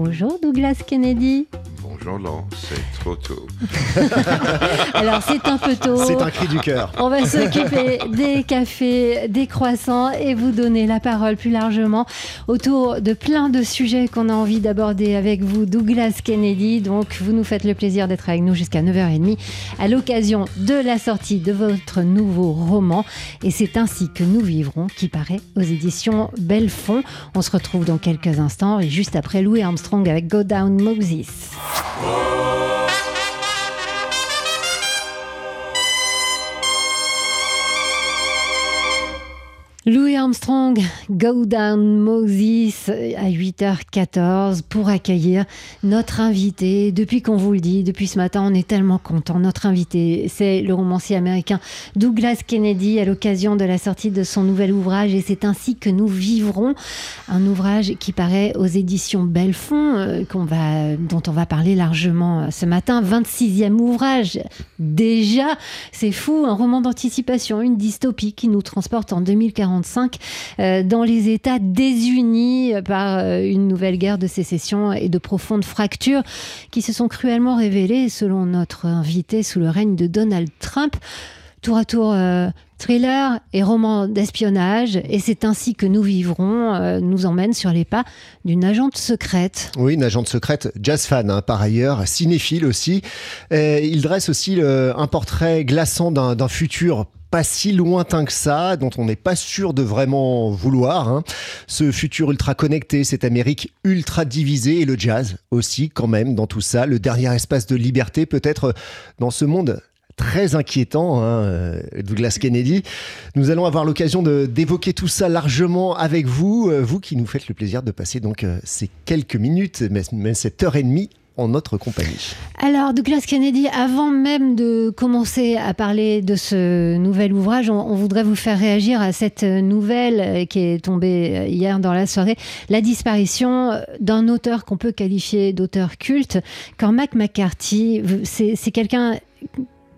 Bonjour Douglas Kennedy. Laurent, c'est trop tôt. Alors c'est un peu tôt. C'est un cri du cœur. On va s'occuper des cafés, des croissants et vous donner la parole plus largement autour de plein de sujets qu'on a envie d'aborder avec vous, Douglas Kennedy. Donc vous nous faites le plaisir d'être avec nous jusqu'à 9h30 à l'occasion de la sortie de votre nouveau roman. Et c'est ainsi que nous vivrons qui paraît aux éditions Belfond. On se retrouve dans quelques instants et juste après Louis Armstrong avec Go Down Moses. Oh. Louis Armstrong, Go Down Moses à 8h14 pour accueillir notre invité. Depuis qu'on vous le dit, depuis ce matin, on est tellement content. Notre invité, c'est le romancier américain Douglas Kennedy à l'occasion de la sortie de son nouvel ouvrage et c'est ainsi que nous vivrons. Un ouvrage qui paraît aux éditions Belfond, euh, qu'on va, dont on va parler largement euh, ce matin. 26e ouvrage. Déjà, c'est fou, un roman d'anticipation, une dystopie qui nous transporte en 2040 euh, dans les États désunis par euh, une nouvelle guerre de sécession et de profondes fractures qui se sont cruellement révélées, selon notre invité, sous le règne de Donald Trump. Tour à tour, euh, thriller et roman d'espionnage, et c'est ainsi que nous vivrons, nous emmène sur les pas d'une agente secrète. Oui, une agente secrète, jazz fan hein, par ailleurs, cinéphile aussi. il dresse aussi un portrait glaçant d'un futur pas si lointain que ça, dont on n'est pas sûr de vraiment vouloir. Hein. Ce futur ultra connecté, cette Amérique ultra divisée et le jazz aussi quand même dans tout ça, le dernier espace de liberté peut-être dans ce monde très inquiétant, hein, euh, Douglas Kennedy. Nous allons avoir l'occasion d'évoquer tout ça largement avec vous, euh, vous qui nous faites le plaisir de passer donc euh, ces quelques minutes, mais cette heure et demie en notre compagnie. Alors, Douglas Kennedy, avant même de commencer à parler de ce nouvel ouvrage, on, voudrait vous faire réagir à cette nouvelle euh, qui est tombée euh, hier dans la soirée, la disparition d'un auteur qu'on peut qualifier d'auteur culte. Cormac McCarthy, c'est quelqu'un...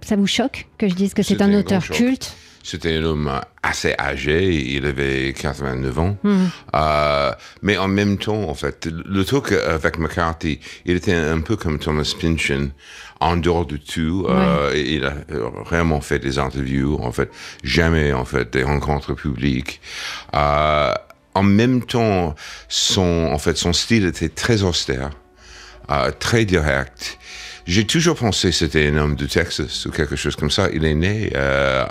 Ça vous choque que je dise que c'est un auteur culte? C'était un homme assez âgé, il avait 89 ans. Hmm. Euh, mais en même temps, en fait, le truc avec McCarthy, il était un peu comme Thomas Pynchon, en dehors de tout. Euh, il a vraiment fait des interviews, en fait, jamais, en fait, des rencontres publiques. Euh, en même temps, son, en fait, son style était très austère, très direct. J'ai toujours pensé que c'était un homme de Texas ou quelque chose comme ça. Il est né euh,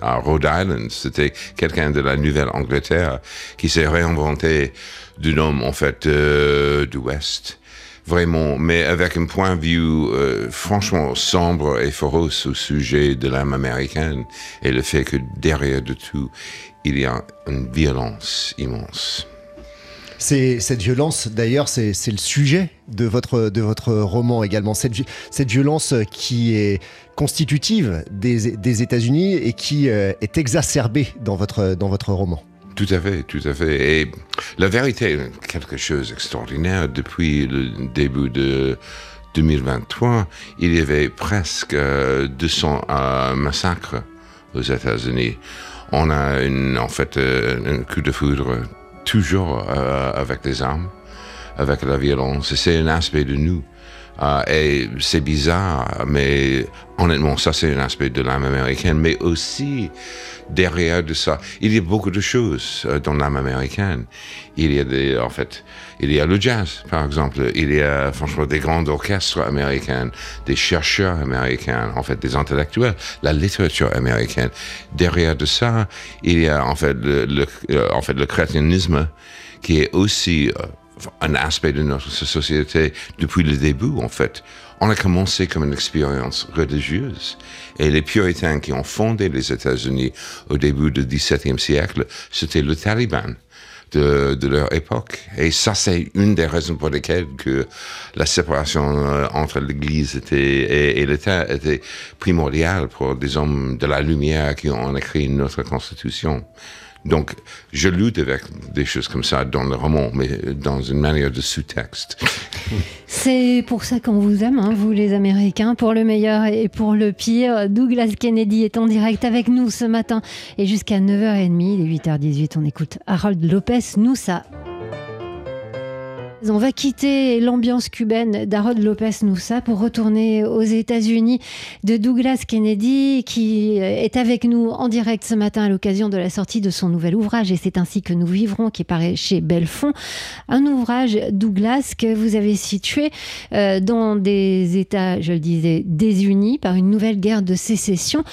à, Rhode Island. C'était quelqu'un de la Nouvelle-Angleterre qui s'est réinventé d'un homme, en fait, euh, du West. Vraiment, mais avec un point de vue euh, franchement sombre et féroce au sujet de l'âme américaine et le fait que derrière de tout, il y a une violence immense. Cette violence, d'ailleurs, c'est le sujet de votre, de votre roman également. Cette, violence qui est constitutive des, États-Unis et qui euh, est exacerbée dans votre, dans votre roman. Tout à fait, tout à fait. Et la vérité quelque chose d'extraordinaire. Depuis le début de 2023, il y avait presque 200 euh, massacres aux États-Unis. On a en fait un coup de foudre toujours euh, avec des armes, avec la violence. C'est un aspect de nous. Euh, et c'est bizarre, mais honnêtement, ça c'est un aspect de l'âme américaine, mais aussi derrière de ça, il y a beaucoup de choses euh, dans l'âme américaine. Il y a des, en fait, il y a le jazz, par exemple. Il y a franchement des grands orchestres américains, des chercheurs américains, en fait, des intellectuels, la littérature américaine. Derrière de ça, il y a en fait le, en fait le qui est aussi un aspect de notre société depuis le début, en fait. On a commencé comme une expérience religieuse. Et les puritains qui ont fondé les États-Unis au début du XVIIe siècle, c'était le Taliban. De, leur époque. Et ça, c'est une des raisons pour lesquelles que la séparation euh, entre l'Église et, et l'État était primordiale pour des hommes de la lumière qui ont écrit notre Constitution. Donc, je lutte avec des choses comme ça dans le roman, mais dans une manière de sous-texte. C'est pour ça qu'on vous aime, hein, vous les Américains, pour le meilleur et pour le pire. Douglas Kennedy est en direct avec nous ce matin et jusqu'à 9h30, il est 8h18, on écoute Harold Lopez, nous ça. On va quitter l'ambiance cubaine d'Harold Lopez Noussa pour retourner aux États-Unis de Douglas Kennedy qui est avec nous en direct ce matin à l'occasion de la sortie de son nouvel ouvrage et c'est ainsi que nous vivrons qui paraît chez Belfond. Un ouvrage Douglas que vous avez situé euh, dans des États, je le disais, désunis par une nouvelle guerre de sécession.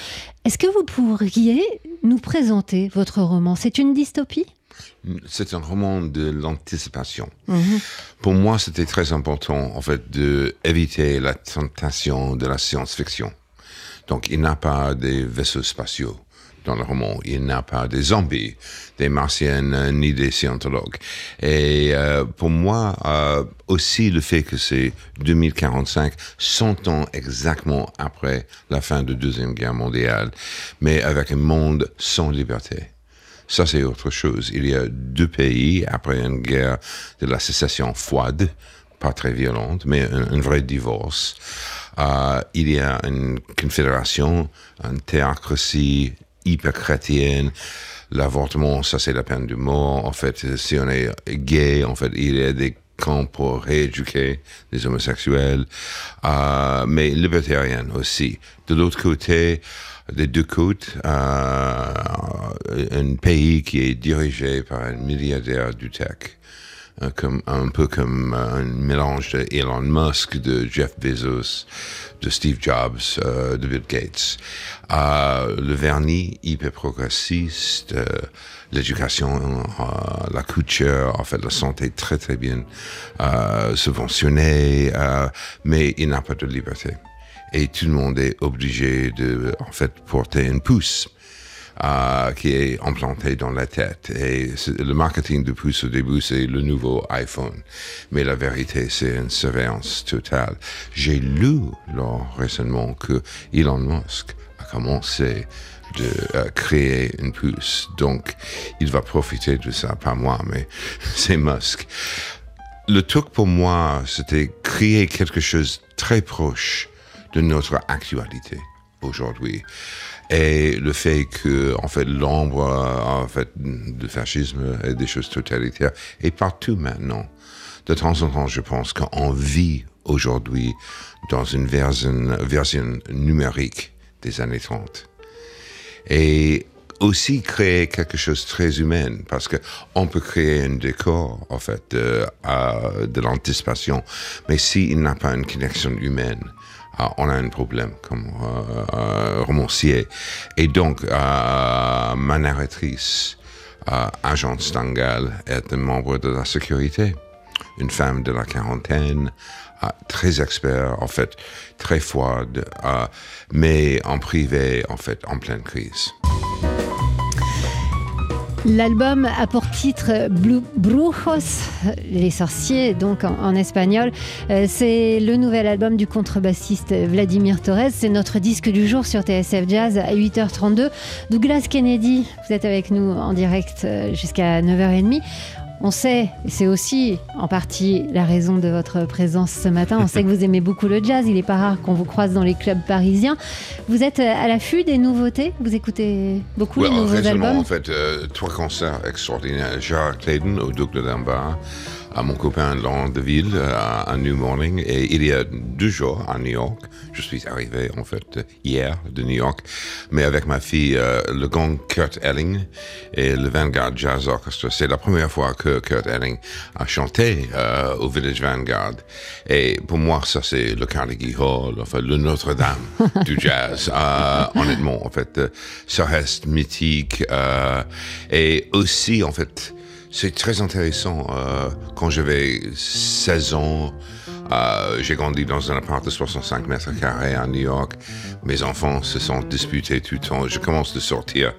Est-ce que vous pourriez nous présenter votre roman? C'est une dystopie? C'est un roman de l'anticipation. Mhm. Pour moi, c'était très important, en fait, d'éviter la tentation de la science-fiction. Donc, il n'y a pas des vaisseaux spatiaux dans le roman. Il n'y a pas des zombies, des martiennes, ni des scientologues. Et euh, pour moi, euh, aussi le fait que c'est 2045, 100 ans exactement après la fin de la Deuxième Guerre mondiale, mais avec un monde sans liberté. Ça, c'est autre chose. Il y a deux pays après une guerre de la sécession froide, pas très violente, mais un, vrai divorce. Euh, il y a une confédération, une théocratie hyper chrétienne. L'avortement, ça c'est la peine de mort. En fait, si on est gay, en fait, il y a des camps pour rééduquer les homosexuels, euh, mais libertarienne aussi. De l'autre côté, des deux côtes, euh, un pays qui est dirigé par un milliardaire du tech, euh, un peu comme un mélange de Elon Musk, de Jeff Bezos, de Steve Jobs, euh, de Bill Gates. le vernis hyper progressiste, l'éducation, la culture, en fait, la santé très très bien subventionnée, mais il n'a pas de liberté et tout le monde est obligé de, en fait, porter une pouce. Euh, qui est implanté dans la tête. Et le marketing de pouce au début, c'est le nouveau iPhone. Mais la vérité, c'est une surveillance totale. J'ai lu là, récemment que Elon Musk a commencé de euh, créer une puce. Donc, il va profiter de ça, pas moi, mais c'est Musk. Le truc pour moi, c'était créer quelque chose très proche de notre actualité aujourd'hui. Et le fait que, en fait, l'ombre, en fait, du fascisme et des choses totalitaires est partout maintenant. De temps en temps, je pense qu'on vit aujourd'hui dans une version, version numérique des années 30. Et aussi créer quelque chose de très humain parce que on peut créer un décor en fait de, euh, de l'anticipation mais s'il n'a pas une connexion humaine on a un problème comme euh, euh, romancier. Et donc, euh, ma narratrice, Agent Stangal, est un membre de la sécurité, une femme de la quarantaine, très expert, en fait, très froide, mais en privé, en fait, en pleine crise. L'album a pour titre Brujos, les sorciers, donc en, espagnol. Euh, c'est le nouvel album du contrebassiste Vladimir Torres. C'est notre disque du jour sur TSF Jazz à 8h32. Douglas Kennedy, vous êtes avec nous en direct euh, jusqu'à 9h30. On sait, et c'est aussi en partie la raison de votre présence ce matin, on sait que vous aimez beaucoup le jazz, il n'est pas rare qu'on vous croise dans les clubs parisiens. Vous êtes à l'affût des nouveautés? Vous écutez beaucoup les nouveaux albums? en fait, euh, trois concerts extraordinaires. Gérard Clayton au Duc de Dunbar, à mon copain Laurent Deville à, New Morning. Et il y a deux jours à New York, je suis arrivé en fait hier de New York, mais avec ma fille, euh, le gang Kurt Elling et le Vanguard Jazz Orchestra. C'est la première fois que Kurt Elling a chanté euh, au Village Vanguard. Et pour moi, ça c'est le Carnegie Hall, enfin le Notre-Dame du jazz. Euh, honnêtement, en fait, ça reste mythique. et aussi, en fait, c'est très intéressant. Euh, quand j'avais 16 ans, euh, j'ai grandi dans un appart de 65 mètres carrés à New York. Mes enfants se sont disputés tout le temps. Je commence de sortir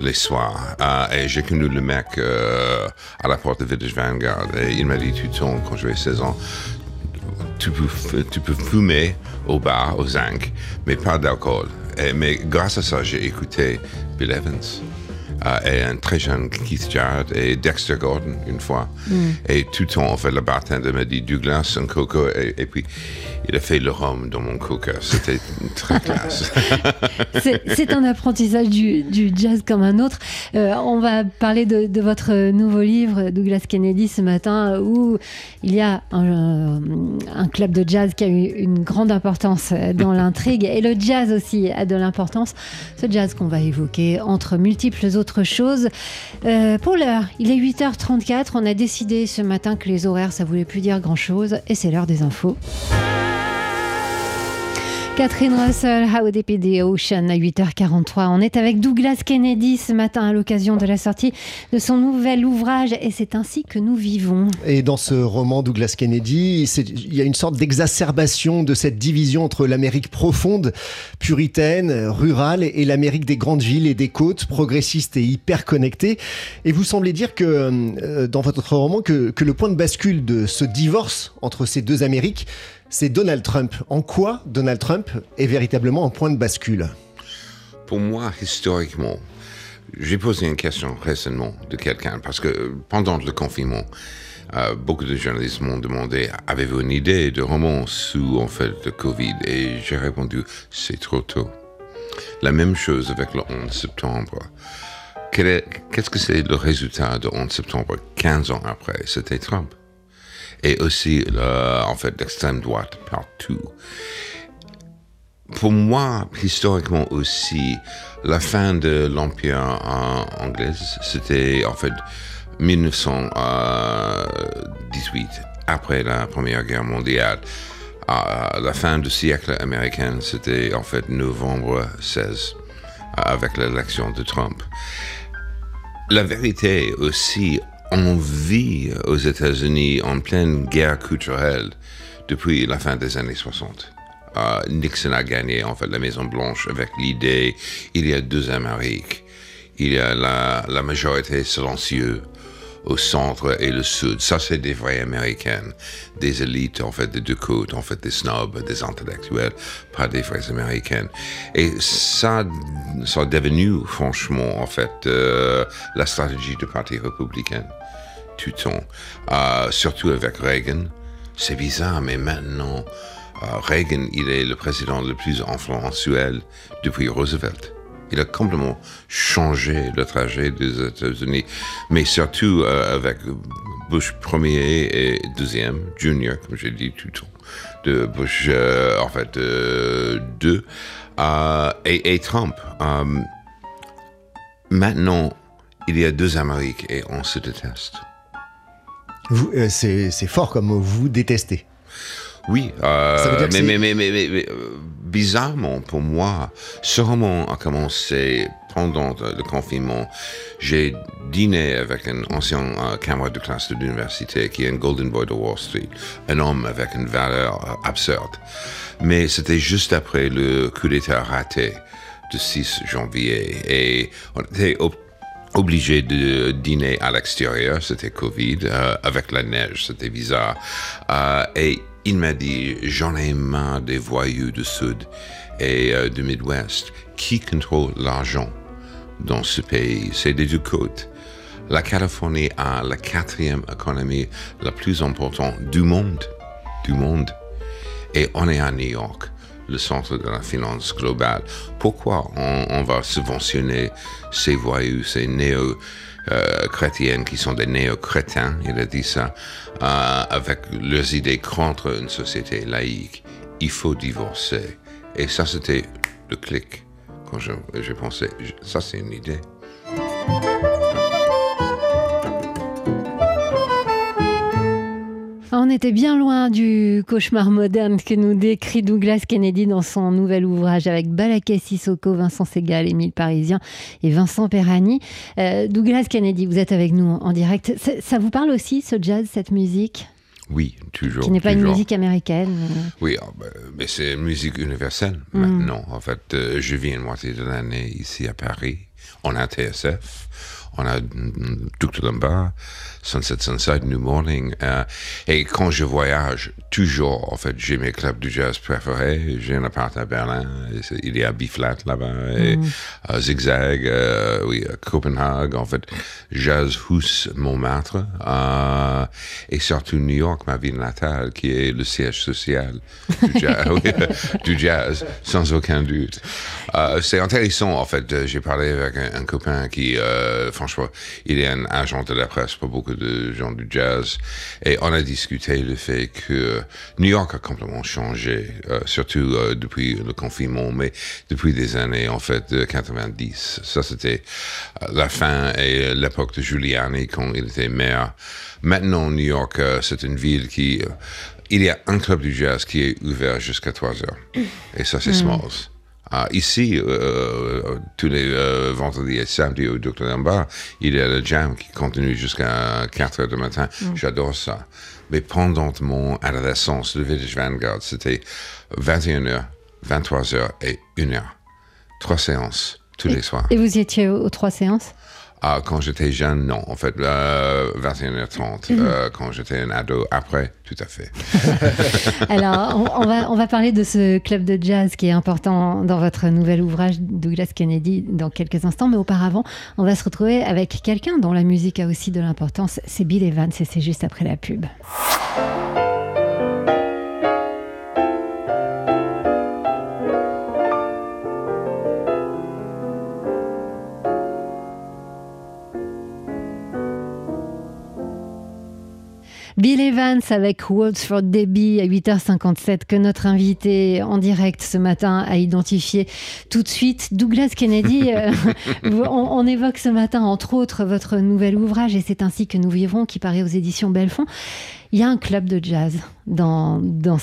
les soirs. Euh, et j'ai connu le mec à la porte de Village Vanguard. Et il m'a dit tout le temps, quand j'avais 16 ans, tu peux, tu peux fumer au bar, au zinc, mais pas d'alcool. Mais grâce à ça, j'ai écouté Bill Evans. Euh, et un très jeune Keith Jarrett et Dexter Gordon une fois. Mm. Et tout le temps, en fait, le bartender m'a dit Douglas, un coca, et, et, puis il a fait le rhum dans mon coca. C'était très classe. C'est un apprentissage du, du, jazz comme un autre. Euh, on va parler de, de, votre nouveau livre, Douglas Kennedy, ce matin, où il y a un, un club de jazz qui a eu une grande importance dans l'intrigue, et le jazz aussi a de l'importance. Ce jazz qu'on va évoquer entre multiples autres choses. Euh, pour l'heure, il est 8h34. On a décidé ce matin que les horaires, ça voulait plus dire grand-chose, et c'est l'heure des infos. Catherine Russell, How Deep the Ocean à 8h43. On est avec Douglas Kennedy ce matin à l'occasion de la sortie de son nouvel ouvrage et c'est ainsi que nous vivons. Et dans ce roman Douglas Kennedy, il y a une sorte d'exacerbation de cette division entre l'Amérique profonde, puritaine, rurale et l'Amérique des grandes villes et des côtes, progressiste et hyper connectée. Et vous semblez dire que euh, dans votre roman que le point de bascule de ce divorce entre ces deux Amériques, c'est Donald Trump. En quoi Donald Trump est véritablement un point de bascule Pour moi, historiquement, j'ai posé une question récemment de quelqu'un, parce que pendant le confinement, euh, beaucoup de journalistes m'ont demandé avez-vous une idée de roman sous en fait le Covid? Et j'ai répondu c'est trop tôt. La même chose avec le 11 septembre. Qu'est-ce que c'est le résultat de 11 septembre 15 ans après? C'était Trump et aussi en fait l'extrême droite partout. Pour moi, historiquement aussi, la fin de l'Empire anglais, c'était en fait 1918, après la Première Guerre mondiale. À la fin du siècle américain, c'était en fait novembre 16, avec l'élection de Trump. La vérité aussi, on vit aux États-Unis en pleine guerre culturelle depuis la fin des années 60. Uh, Nixon a gagné en fait la Maison Blanche avec l'idée il y a deux Amériques. Il y a la majorité silencieuse au centre et le sud. Ça, c'est des vrais Américaines, des élites, en fait, des deux côtes, en fait, des snobs, des intellectuels, pas des vrais Américaines. Et ça, ça a devenu, franchement, en fait, euh, la stratégie du Parti républicain tout le temps, euh, surtout avec Reagan. C'est bizarre, mais maintenant, euh, Reagan, il est le président le plus influentiel depuis Roosevelt. Il a complètement changé le trajet des États-Unis, mais surtout euh, avec Bush premier et deuxième, Junior, comme j'ai dit tout le temps, de Bush, euh, en fait, euh, deux, et, et, Trump. maintenant, il y a deux Amériques et on se déteste. C'est fort comme vous détestez. Oui, euh, mais, mais, mais, mais, bizarrement pour moi, ce roman a commencé pendant le confinement. J'ai dîné avec un ancien euh, camarade de classe de l'université qui est un Golden Boy de Wall Street, un homme avec une valeur euh, absurde. Mais c'était juste après le coup d'État raté du 6 janvier et on était obligé de dîner à l'extérieur, c'était Covid, euh, avec la neige, c'était bizarre. Il m'a dit, j'en ai marre des voyous du Sud et euh, du Midwest. Qui contrôle l'argent dans ce pays? C'est des deux côtes. La Californie a la quatrième économie la plus importante du monde. Du monde. Et on est à New York le centre de la finance globale. Pourquoi on, on va subventionner ces voyous, ces néo-chrétiennes qui sont des néo-crétins, il a dit ça, euh, avec leurs idées contre une société laïque Il faut divorcer. Et ça, c'était le clic quand j'ai pensé, ça c'est une idée. Était bien loin du cauchemar moderne que nous décrit Douglas Kennedy dans son nouvel ouvrage avec Balaké Sissoko, Vincent Segal, Émile Parisien et Vincent Perrani. Euh, Douglas Kennedy, vous êtes avec nous en direct. Ça vous parle aussi, ce jazz, cette musique? Oui, toujours. Qui n'est pas toujours. une musique américaine. Oui, oh, ben, mais c'est une musique universelle mm. maintenant. En fait, euh, je vis une moitié de l'année ici à Paris. On a TSF, on a Dr. Lombard, Sunset Sunset, New Morning. Euh, et quand je voyage, toujours, en fait, j'ai mes clubs du jazz préférés. J'ai un appart à Berlin, il y a B-Flat là-bas, et mm. euh, Zigzag, euh, oui, Copenhague, en fait, Jazz Hus Montmartre, et surtout New York, ma ville natale, qui est le siège social du jazz, du jazz sans aucun doute. C'est intéressant, en fait, j'ai parlé avec un, copain qui, franchement, il est un agent de la presse pour beaucoup de gens du jazz. Et on a discuté le fait que New York a complètement changé, euh, surtout euh, depuis le confinement, mais depuis des années, en fait, de 90. Ça, c'était euh, la fin et l'époque de Giuliani quand il était maire. Maintenant, New York, c'est une ville qui... il y a un club du jazz qui est ouvert jusqu'à 3 heures. Et ça, c'est mm. Smalls. Ah, ici, euh, euh, tous les euh, vendredis et samedis au Dr. Lambert, il y a le jam qui continue jusqu'à 4 heures du matin. Mm. J'adore ça. Mais pendant mon adolescence, le Village Vanguard, c'était 21h, 23h et 1h. Trois séances tous les soirs. Et vous y étiez aux trois séances? Ah, quand j'étais jeune, non. En fait, euh, 21h30. Mhm. Euh, quand j'étais un ado, après, tout à fait. Alors, on, va, on va parler de ce club de jazz qui est important dans votre nouvel ouvrage, Douglas Kennedy, dans quelques instants. Mais auparavant, on va se retrouver avec quelqu'un dont la musique a aussi de l'importance. C'est Bill Evans et c'est juste après la pub. Bill Evans avec Waltz for Debbie à 8h57 que notre invité en direct ce matin a identifié tout de suite. Douglas Kennedy, euh, on, évoque ce matin entre autres votre nouvel ouvrage et c'est ainsi que nous vivrons qui paraît aux éditions Belfond. Il y a un club de jazz dans, dans,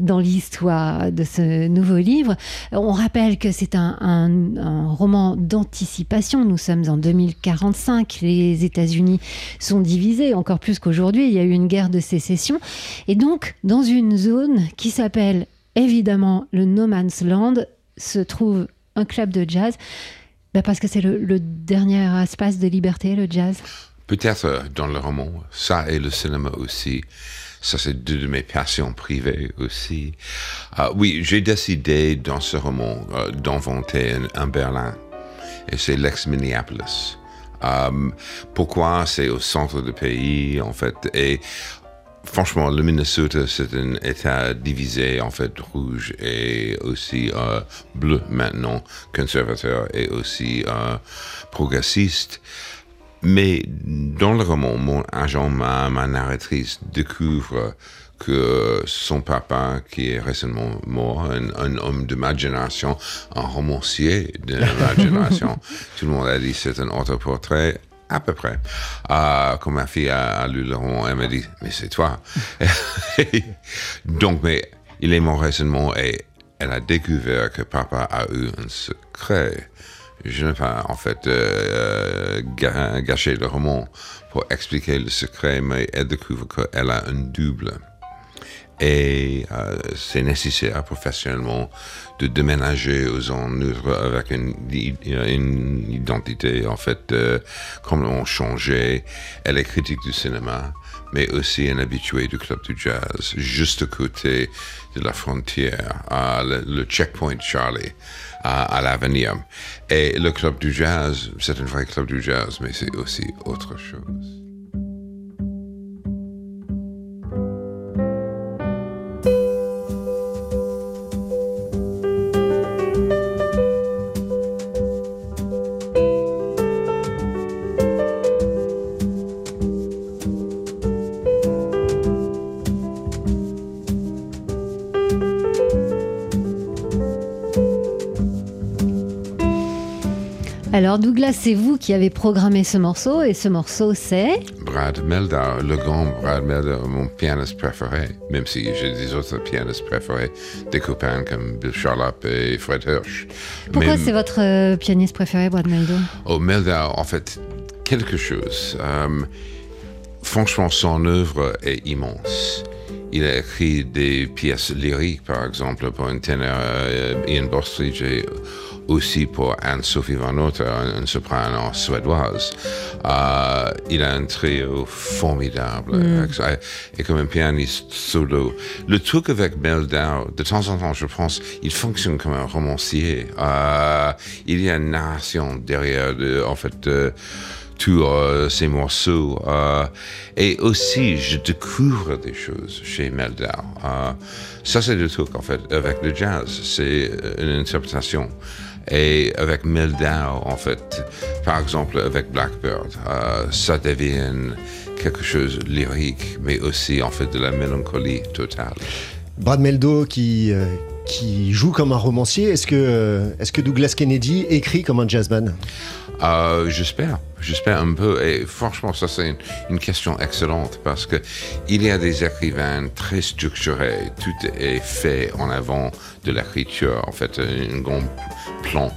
dans l'histoire de ce nouveau livre. On rappelle que c'est un, un, roman d'anticipation. Nous sommes en 2045. Les États-Unis sont divisés encore plus qu'aujourd'hui. Il y a eu une guerre de sécession. Et donc, dans une zone qui s'appelle évidemment le No Man's Land, se trouve un club de jazz. Ben parce que c'est le dernier espace de liberté, le jazz. Peut-être euh, dans le roman, ça et le cinéma aussi. Ça, c'est deux de mes passions privées aussi. Uh, oui, j'ai décidé dans ce roman uh, d'inventer un, Berlin. Et c'est l'ex-Minneapolis. Um, pourquoi? C'est au centre du pays, en fait. Et franchement, le Minnesota, c'est un État divisé, en fait, rouge et aussi uh, bleu maintenant, conservateur et aussi progressiste. Mais dans le roman, mon agent, ma, ma narratrice découvre que son papa, qui est récemment mort, un, homme de ma génération, un romancier de ma génération, tout le monde a dit c'est un autoportrait, à peu près. Euh, quand ma fille a, lu le roman, elle m'a dit, mais c'est toi. Donc, mais il est mort récemment et elle a découvert que papa a eu un secret je n'ai pas en fait euh, gâché le roman pour expliquer le secret, mais elle découvre qu'elle a un double. Et euh, c'est nécessaire professionnellement de déménager aux autres avec une, une, identité en fait euh, complètement changée. Elle est critique du cinéma, mais aussi un habitué du club du jazz, juste à côté de la frontière, à le checkpoint Charlie à, l'avenir. Et le club du jazz, c'est un vrai club du jazz, mais c'est aussi autre chose. Alors Douglas, c'est vous qui avez programmé ce morceau et ce morceau c'est? Brad Meldau, le grand Brad Meldau, mon pianiste préféré, même si j'ai des autres pianistes préférés, des copains comme Bill Charlap et Fred Hirsch. Pourquoi c'est votre euh, pianiste préféré, Brad Meldau? Oh, Meldau, en fait, quelque chose. Euh, franchement, son œuvre est immense. Il a écrit des pièces lyriques, par exemple, pour un ténor, euh, Ian Bostridge aussi pour Anne-Sophie Van Otter, une soprano suédoise. Euh, il a un trio formidable Mm. et comme un pianiste solo. Le truc avec Meldau, de temps en temps, je pense, il fonctionne comme un romancier. Euh, il y a une narration derrière, de, en fait, de tous euh, ces morceaux. Euh, et aussi, je découvre des choses chez Meldau. Euh, ça, c'est le truc, en fait, avec le jazz. C'est une interprétation. Et avec Meldau, en fait, par exemple, avec Blackbird, euh, ça devient quelque chose de lyrique, mais aussi, en fait, de la mélancolie totale. Brad Meldo qui, euh, qui joue comme un romancier, est-ce que, euh, est-ce que Douglas Kennedy écrit comme un jazzman? Euh, j'espère, j'espère un peu. Et franchement, ça c'est une, question excellente parce que il y a des écrivains très structurés. Tout est fait en avant de l'écriture. En fait, un grand plan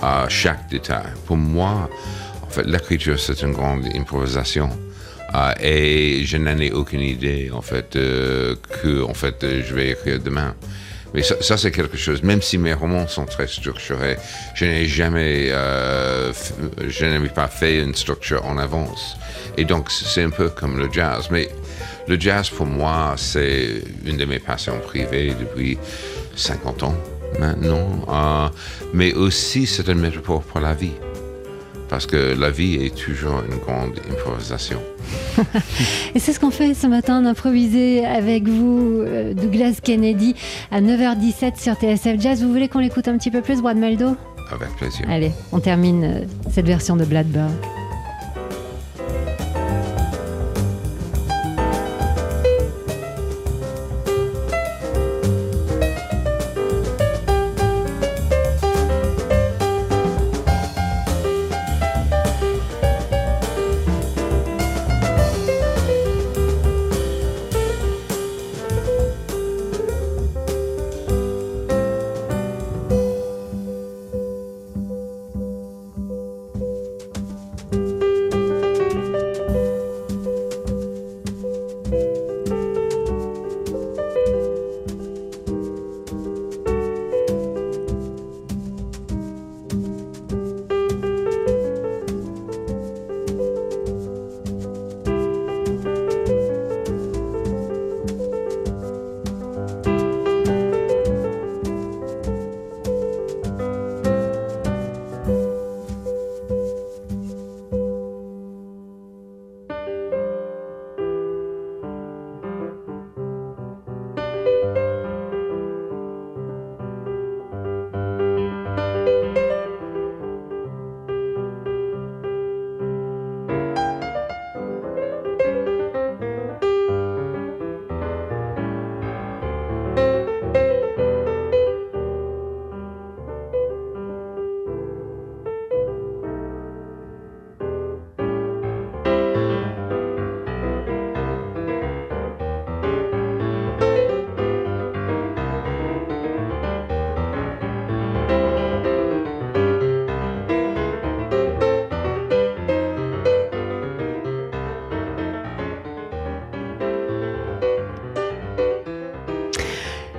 à chaque détail. Pour moi, en fait, l'écriture c'est une grande improvisation. Euh, et je n'en ai aucune idée en fait euh, que en fait je vais écrire demain. Mais ça, c'est quelque chose. Même si mes romans sont très structurés, je n'ai jamais, euh, je n'ai pas fait une structure en avance. Et donc, c'est un peu comme le jazz. Mais le jazz, pour moi, c'est une de mes passions privées depuis 50 ans maintenant. Euh, mais aussi, c'est une métaphore pour la vie. Parce que la vie est toujours une grande improvisation. Et c'est ce qu'on fait ce matin d'improviser avec vous, euh, Douglas Kennedy, à 9h17 sur TSF Jazz. Vous voulez qu'on l'écoute un petit peu plus, Brad Meldo Avec plaisir. Allez, on termine euh, cette version de Blackbird.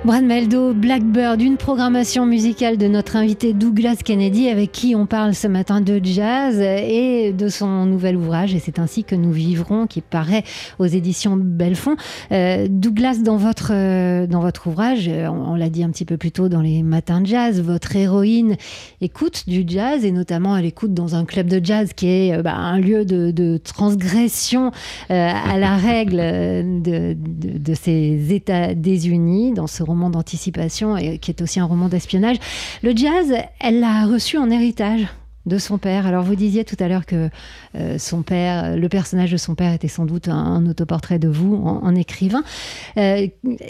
Brad Meldo, Blackbird, une programmation musicale de notre invité Douglas Kennedy avec qui on parle ce matin de jazz et de son nouvel ouvrage et c'est ainsi que nous vivrons qui paraît aux éditions Belfond. Euh, Douglas, dans votre, euh, dans votre ouvrage, euh, on, l'a dit un petit peu plus tôt dans les matins de jazz, votre héroïne écoute du jazz et notamment elle écoute dans un club de jazz qui est bah, un lieu de, de transgression à la règle de, de, de ces États désunis dans ce roman d'anticipation et qui est aussi un roman d'espionnage. Le jazz, elle l'a reçu en héritage de son père. Alors vous disiez tout à l'heure que euh, son père, le personnage de son père était sans doute un, un autoportrait de vous en, en écrivain. Euh,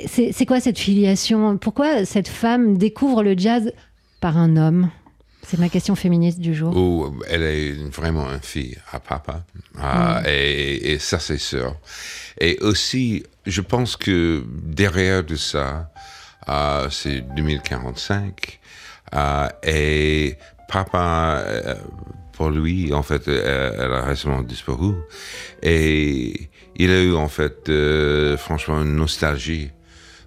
c'est quoi cette filiation? Pourquoi cette femme découvre le jazz par un homme? C'est ma question féministe du jour. Ou elle est vraiment une fille à papa. Ah, et, et ça, c'est sûr. Et aussi, je pense que derrière de ça, euh, c'est 2045. euh, et papa, euh, pour lui, en fait, euh, elle a récemment disparu. Et il a eu, en fait, euh, franchement, une nostalgie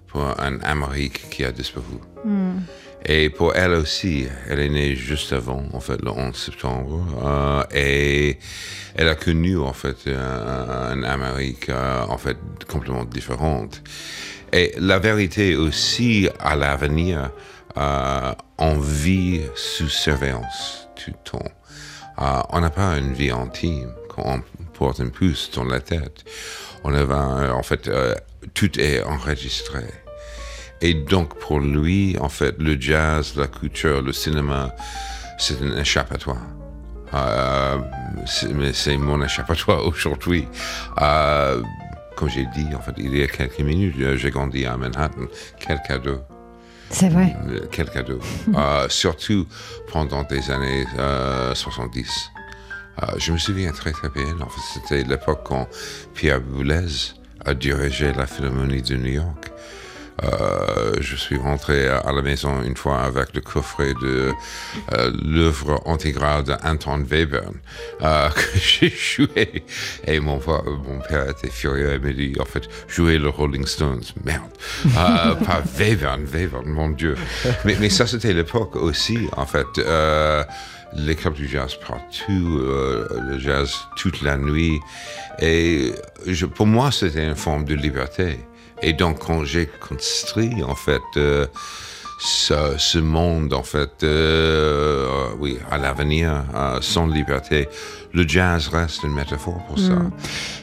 pour un Amérique qui a disparu. Et pour elle aussi, elle est née juste avant, en fait, le 11 septembre. euh, et elle a connu, en fait, un, un Amérique, euh, en fait, complètement différente. Et la vérité aussi, à l'avenir, euh, on vit sous surveillance tout le temps. Euh, on n'a pas une vie intime quand on porte une puce dans la tête. On a, euh, en fait, euh, tout est enregistré. Et donc, pour lui, en fait, le jazz, la culture, le cinéma, c'est un échappatoire. Euh, mais c'est mon échappatoire aujourd'hui. Euh, comme j'ai dit, en fait, il y a quelques minutes, euh, j'ai grandi à Manhattan. Quel cadeau. C'est vrai. Euh, Quel cadeau. Euh, surtout pendant des années euh, 70. Euh, je me souviens très très bien. En fait, c'était l'époque quand Pierre Boulez a dirigé la Philharmonie de New York. Euh, je suis rentré à la maison une fois avec le coffret de euh, l'œuvre intégrale d'Anton Webern euh, que j'ai joué. Et mon, père était furieux et me dit, en fait, jouer le Rolling Stones, merde. Euh, pas Webern, Webern, mon Dieu. Mais, mais ça, c'était l'époque aussi, en fait. Euh, les clubs du jazz partout, euh, le jazz toute la nuit. Et je, pour moi, c'était une forme de liberté. Et donc, quand j'ai construit, en fait, euh, ce, monde, en fait, euh, euh, oui, à l'avenir, sans liberté, le jazz reste une métaphore pour ça.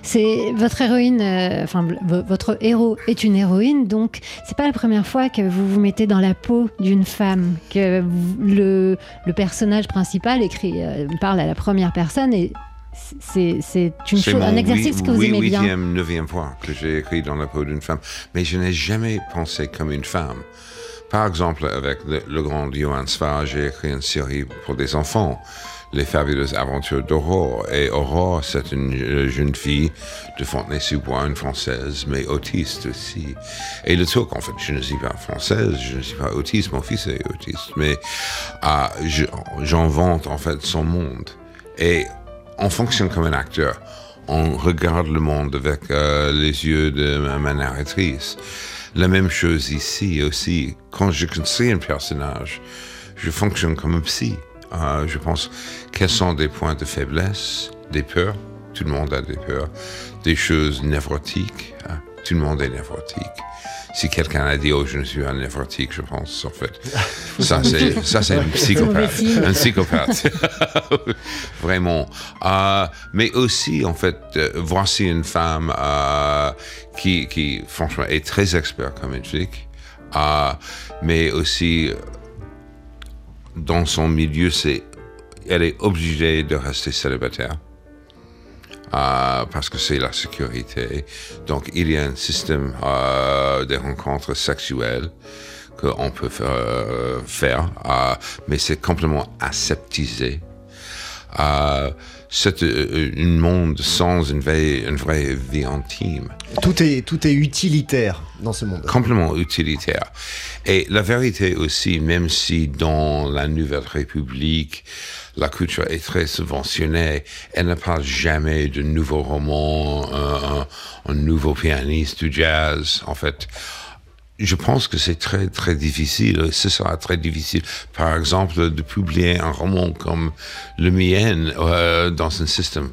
C'est votre héroïne, enfin votre héros est une héroïne, donc c'est pas la première fois que vous vous mettez dans la peau d'une femme, que le, le personnage principal écrit, parle à la première personne et c'est c'est une C'est chose, un mon exercice que vous aimez bien. huitième, neuvième fois que j'ai écrit dans la peau d'une femme. Mais je n'ai jamais pensé comme une femme. Par exemple, avec le, le grand Johann Svar, j'ai écrit une série pour des enfants, Les fabuleuses aventures d'Aurore. Et Aurore, c'est une euh, jeune fille de Fontenay-sous-Bois, une française, mais autiste aussi. Et le truc, en fait, je ne suis pas française, je ne suis pas autiste, mon fils est autiste, mais ah, j'invente en fait son monde. Et on fonctionne comme un acteur. On regarde le monde avec euh, les yeux de ma, narratrice. La même chose ici aussi. Quand je construis un personnage, je fonctionne comme un psy. Euh, je pense quels sont des points de faiblesse, des peurs. Tout le monde a des peurs. Des choses névrotiques. hein. Tout le monde est névrotique. Si quelqu'un a dit, oh, je ne suis pas névrotique, je pense, en fait. Ça, c'est, ça, c'est un psychopathe. Un psychopathe. Vraiment. Euh, mais aussi, en fait, euh, voici une femme euh, qui, qui, franchement, est très experte comme. Euh, mais aussi, dans son milieu, c'est, elle est obligée de rester célibataire. Euh, parce que c'est la sécurité. Donc, il y a un système euh, de rencontres sexuelles qu'on peut faire, euh, faire, euh, mais c'est complètement aseptisé. Euh, c'est euh, un monde sans une vraie, une vraie vie intime Tout est, tout est utilitaire dans ce monde. complètement utilitaire. Et la vérité aussi, même si dans la Nouvelle République, la culture est très subventionnée, elle ne parle jamais de nouveaux romans, un nouveau pianiste du jazz. En fait, je pense que c'est très, très difficile. Ce sera très difficile, par exemple, de publier un roman comme le mien euh, dans un système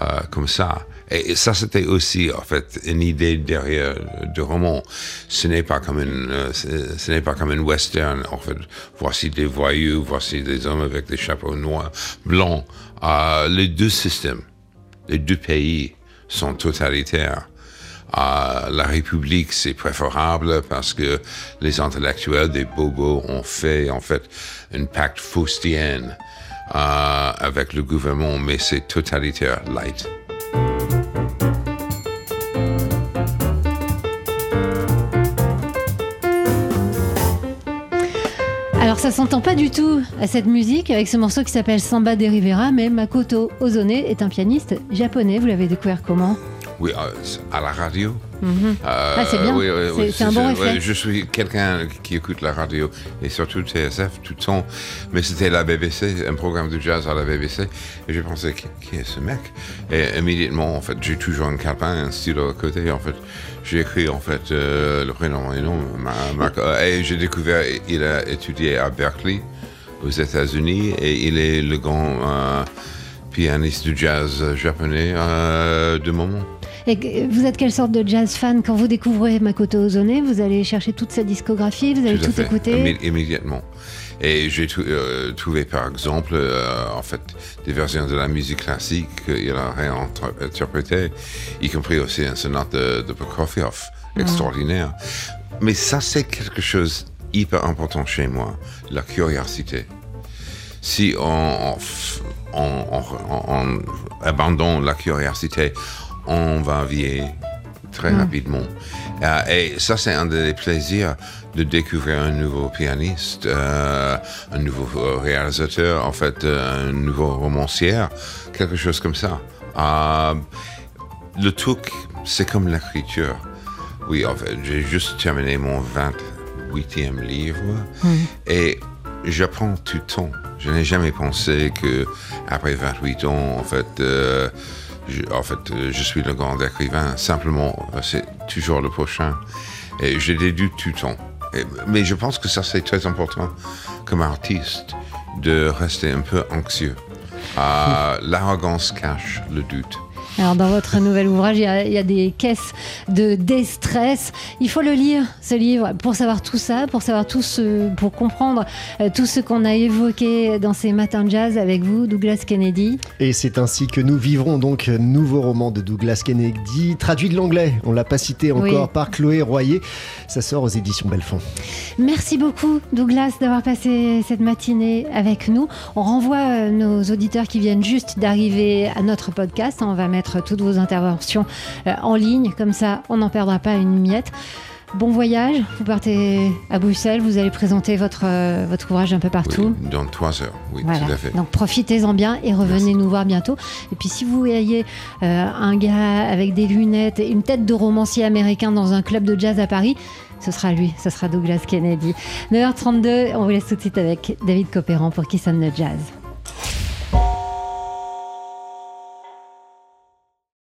euh, comme ça. Et ça, c'était aussi, en fait, une idée derrière le roman. Ce n'est pas comme une, euh, ce n'est pas comme une western. En fait, voici des voyous, voici des hommes avec des chapeaux noirs, blancs. Euh, les deux systèmes, les deux pays sont totalitaires. La République, c'est préférable parce que les intellectuels des bobos ont fait, en fait, un pacte faustien euh, avec le gouvernement, mais c'est totalitaire light. Alors ça s'entend pas du tout à cette musique avec ce morceau qui s'appelle Samba de Rivera, mais Makoto Ozone est un pianiste japonais. Vous l'avez découvert comment? Oui, euh, à la radio, Mhm. Euh, Ah, c'est bien. oui, oui, C'est- un bon réflexe. je suis quelqu'un qui écoute la radio et surtout TSF tout le temps. Mais c'était la BBC, un programme de jazz à la BBC. Et j'ai pensé, qui, qui est ce mec? Et immédiatement, en fait, j'ai toujours un calepin, un stylo à côté. En fait, j'ai écrit en fait euh, le prénom et nom. Ma- ma- et j'ai découvert, il a étudié à Berkeley, aux États-Unis, et il est le grand euh, pianiste de jazz japonais euh, de moment. Et vous êtes quelle sorte de jazz fan Quand vous découvrez Makoto Ozone, vous allez chercher toute sa discographie, vous allez Tout écouter immé- immédiatement. Et j'ai euh, trouvé par exemple, euh, en fait, des versions de la musique classique qu'il a réinterprétées, y compris aussi un sonate de, de Prokofiev, extraordinaire. Mais ça, c'est quelque chose hyper important chez moi, la curiosité. Si on, on f- on- on- on abandonne la curiosité, on va vieillir très rapidement. Euh, et ça, c'est un des plaisirs de découvrir un nouveau pianiste, euh, un nouveau euh, réalisateur, en fait, un nouveau romancier, quelque chose comme ça. Euh, le truc, c'est comme l'écriture. Oui, en fait, j'ai juste terminé mon 28e livre et j'apprends tout le temps. Je n'ai jamais pensé que après 28 ans, en fait, je, en fait, euh, je suis le grand écrivain. Simplement, euh, c'est toujours le prochain. Et j'ai des tout le temps. Et- mais je pense que ça, c'est très important comme artiste de rester un peu anxieux. Euh, L'arrogance cache le doute. Alors dans votre nouvel ouvrage, il y, a, il y a des caisses de déstress. Il faut le lire, ce livre, pour savoir tout ça, pour savoir tout ce, pour comprendre euh, tout ce qu'on a évoqué dans ces matins de jazz avec vous, Douglas Kennedy. Et c'est ainsi que nous vivrons donc nouveau roman de Douglas Kennedy, traduit de l'anglais. On l'a pas cité encore Oui. par Chloé Royer. Ça sort aux éditions Belfond. Merci beaucoup, Douglas, d'avoir passé cette matinée avec nous. On renvoie euh, nos auditeurs qui viennent juste d'arriver à notre podcast. On va mettre toutes vos interventions euh, en ligne, comme ça, on n'en perdra pas une miette. Bon voyage, vous partez à Bruxelles, vous allez présenter votre, euh, votre ouvrage un peu partout. Oui, dans trois heures, oui, Voilà. tout à fait. Donc profitez-en bien et revenez nous voir bientôt. Et puis si vous voyez euh, un gars avec des lunettes et une tête de romancier américain dans un club de jazz à Paris, ce sera lui, ce sera Douglas Kennedy. 9h32, on vous laisse tout de suite avec David Copéran pour Qui sonne le jazz.